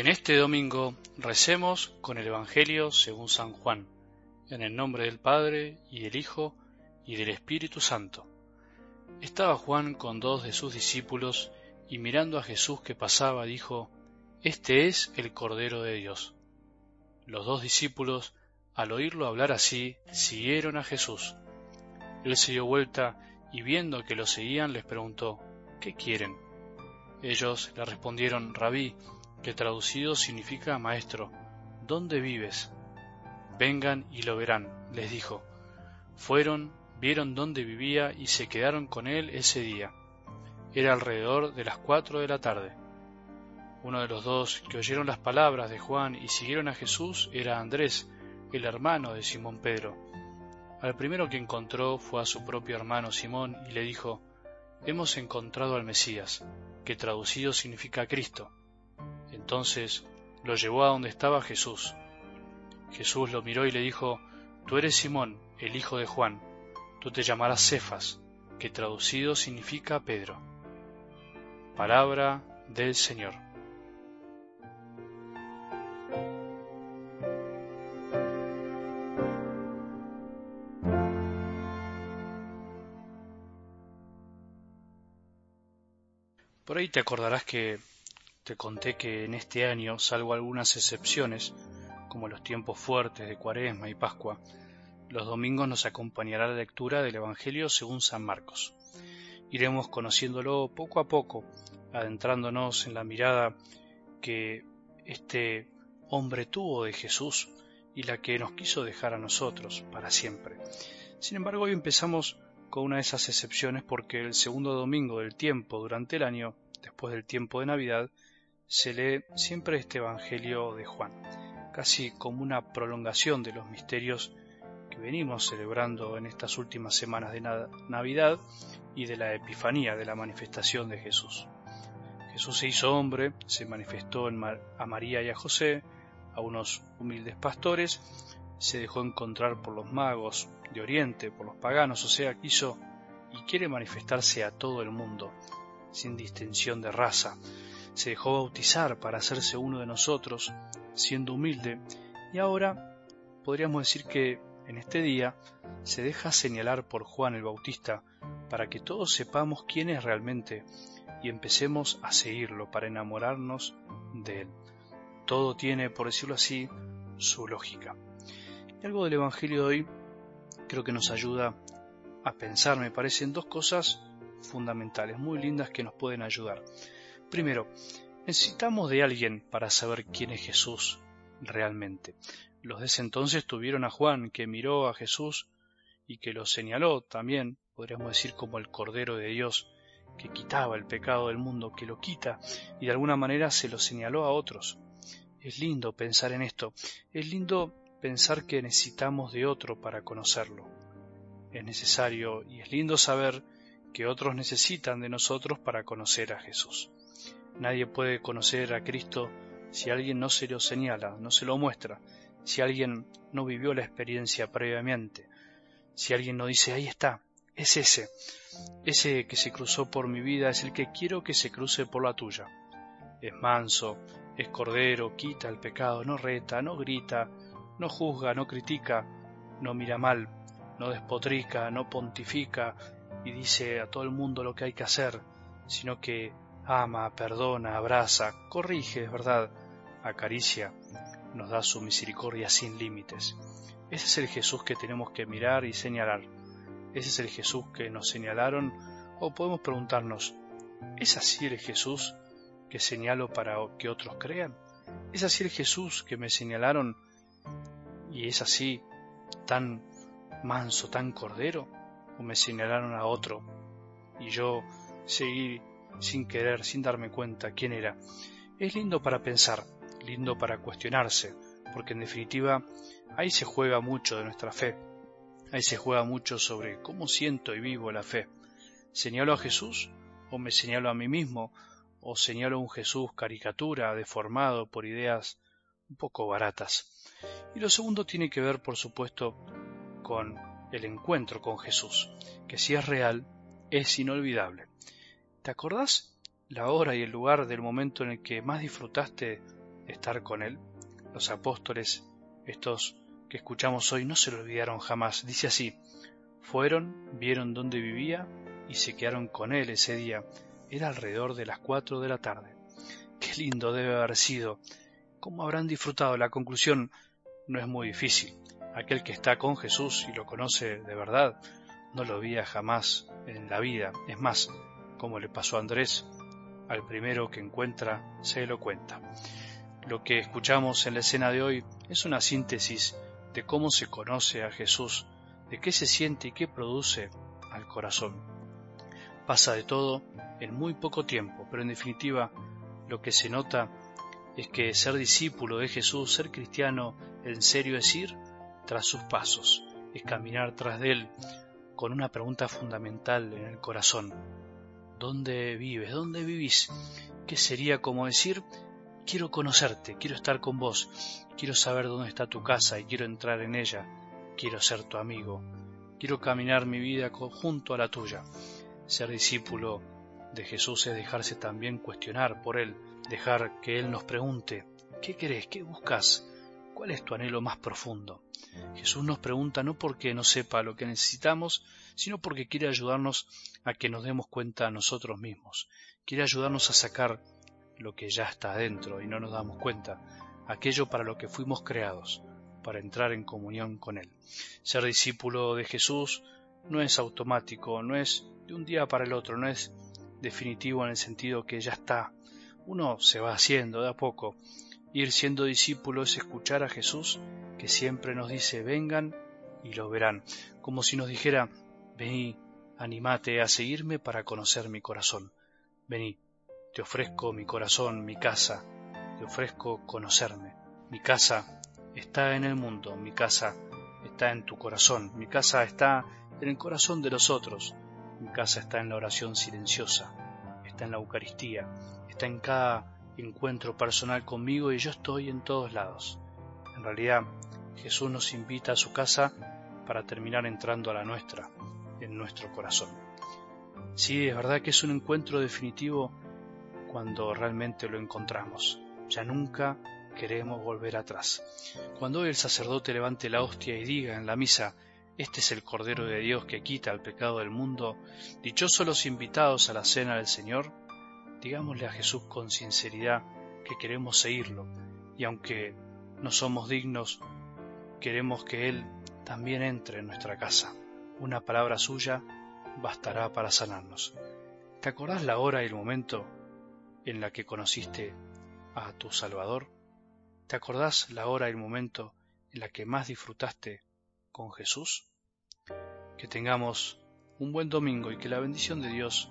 En este domingo recemos con el Evangelio según San Juan, en el nombre del Padre y del Hijo y del Espíritu Santo. Estaba Juan con dos de sus discípulos y mirando a Jesús que pasaba dijo, Este es el Cordero de Dios. Los dos discípulos, al oírlo hablar así, siguieron a Jesús. Él se dio vuelta y viendo que lo seguían les preguntó, ¿qué quieren? Ellos le respondieron, Rabí, que traducido significa maestro, ¿dónde vives? Vengan y lo verán, les dijo. Fueron, vieron dónde vivía y se quedaron con él ese día. Era alrededor de las cuatro de la tarde. Uno de los dos que oyeron las palabras de Juan y siguieron a Jesús era Andrés, el hermano de Simón Pedro. Al primero que encontró fue a su propio hermano Simón y le dijo, Hemos encontrado al Mesías, que traducido significa Cristo. Entonces lo llevó a donde estaba Jesús. Jesús lo miró y le dijo, Tú eres Simón, el hijo de Juan, tú te llamarás Cefas, que traducido significa Pedro. Palabra del Señor. Por ahí te acordarás que te conté que en este año, salvo algunas excepciones, como los tiempos fuertes de Cuaresma y Pascua, los domingos nos acompañará la lectura del Evangelio según San Marcos. Iremos conociéndolo poco a poco, adentrándonos en la mirada que este hombre tuvo de Jesús y la que nos quiso dejar a nosotros para siempre. Sin embargo, hoy empezamos con una de esas excepciones porque el segundo domingo del tiempo durante el año, después del tiempo de Navidad, se lee siempre este Evangelio de Juan, casi como una prolongación de los misterios que venimos celebrando en estas últimas semanas de Navidad y de la Epifanía, de la manifestación de Jesús. Jesús se hizo hombre, se manifestó a María y a José, a unos humildes pastores, se dejó encontrar por los magos de Oriente, por los paganos, o sea, quiso y quiere manifestarse a todo el mundo, sin distinción de raza, se dejó bautizar para hacerse uno de nosotros, siendo humilde, y ahora podríamos decir que en este día se deja señalar por Juan el Bautista para que todos sepamos quién es realmente y empecemos a seguirlo para enamorarnos de él. Todo tiene, por decirlo así, su lógica. Y algo del Evangelio de hoy creo que nos ayuda a pensar, me parecen dos cosas fundamentales, muy lindas que nos pueden ayudar. Primero, necesitamos de alguien para saber quién es Jesús realmente. Los de ese entonces tuvieron a Juan, que miró a Jesús y que lo señaló también, podríamos decir, como el Cordero de Dios, que quitaba el pecado del mundo, que lo quita, y de alguna manera se lo señaló a otros. Es lindo pensar en esto, es lindo pensar que necesitamos de otro para conocerlo. Es necesario y es lindo saber que otros necesitan de nosotros para conocer a Jesús. Nadie puede conocer a Cristo si alguien no se lo señala, no se lo muestra, si alguien no vivió la experiencia previamente, si alguien no dice, ahí está, es ese, ese que se cruzó por mi vida es el que quiero que se cruce por la tuya. Es manso, es cordero, quita el pecado, no reta, no grita, no juzga, no critica, no mira mal, no despotrica, no pontifica y dice a todo el mundo lo que hay que hacer, sino que ama, perdona, abraza, corrige, es verdad, acaricia, nos da su misericordia sin límites. Ese es el Jesús que tenemos que mirar y señalar. Ese es el Jesús que nos señalaron o podemos preguntarnos, ¿es así el Jesús que señalo para que otros crean? ¿Es así el Jesús que me señalaron y es así tan manso, tan cordero? ¿O me señalaron a otro y yo seguí sin querer, sin darme cuenta quién era. Es lindo para pensar, lindo para cuestionarse, porque en definitiva ahí se juega mucho de nuestra fe. Ahí se juega mucho sobre cómo siento y vivo la fe. ¿Señalo a Jesús o me señalo a mí mismo o señalo a un Jesús caricatura, deformado por ideas un poco baratas? Y lo segundo tiene que ver, por supuesto, con el encuentro con Jesús, que si es real, es inolvidable. ¿Te acordás la hora y el lugar del momento en el que más disfrutaste estar con Él. Los apóstoles, estos que escuchamos hoy, no se lo olvidaron jamás. Dice así, fueron, vieron dónde vivía y se quedaron con Él ese día. Era alrededor de las cuatro de la tarde. Qué lindo debe haber sido. ¿Cómo habrán disfrutado? La conclusión no es muy difícil. Aquel que está con Jesús y lo conoce de verdad, no lo veía jamás en la vida. Es más, como le pasó a Andrés, al primero que encuentra se lo cuenta. Lo que escuchamos en la escena de hoy es una síntesis de cómo se conoce a Jesús, de qué se siente y qué produce al corazón. Pasa de todo en muy poco tiempo, pero en definitiva lo que se nota es que ser discípulo de Jesús, ser cristiano, en serio es ir tras sus pasos, es caminar tras de Él con una pregunta fundamental en el corazón. ¿Dónde vives? ¿Dónde vivís? ¿Qué sería como decir, quiero conocerte, quiero estar con vos, quiero saber dónde está tu casa y quiero entrar en ella, quiero ser tu amigo, quiero caminar mi vida junto a la tuya. Ser discípulo de Jesús es dejarse también cuestionar por Él, dejar que Él nos pregunte, ¿qué querés? ¿Qué buscas? ¿Cuál es tu anhelo más profundo? Jesús nos pregunta no porque no sepa lo que necesitamos, sino porque quiere ayudarnos a que nos demos cuenta a nosotros mismos. Quiere ayudarnos a sacar lo que ya está adentro y no nos damos cuenta, aquello para lo que fuimos creados, para entrar en comunión con Él. Ser discípulo de Jesús no es automático, no es de un día para el otro, no es definitivo en el sentido que ya está. Uno se va haciendo de a poco. Ir siendo discípulo es escuchar a Jesús que siempre nos dice vengan y lo verán, como si nos dijera vení, animate a seguirme para conocer mi corazón. Vení, te ofrezco mi corazón, mi casa, te ofrezco conocerme. Mi casa está en el mundo, mi casa está en tu corazón, mi casa está en el corazón de los otros, mi casa está en la oración silenciosa, está en la Eucaristía, está en cada encuentro personal conmigo y yo estoy en todos lados. En realidad, Jesús nos invita a su casa para terminar entrando a la nuestra, en nuestro corazón. Sí, es verdad que es un encuentro definitivo cuando realmente lo encontramos. Ya nunca queremos volver atrás. Cuando hoy el sacerdote levante la hostia y diga en la misa, este es el Cordero de Dios que quita el pecado del mundo, dichosos los invitados a la cena del Señor, digámosle a Jesús con sinceridad que queremos seguirlo, y aunque no somos dignos, queremos que Él también entre en nuestra casa. Una palabra suya bastará para sanarnos. ¿Te acordás la hora y el momento en la que conociste a tu Salvador? ¿Te acordás la hora y el momento en la que más disfrutaste con Jesús? Que tengamos un buen domingo y que la bendición de Dios,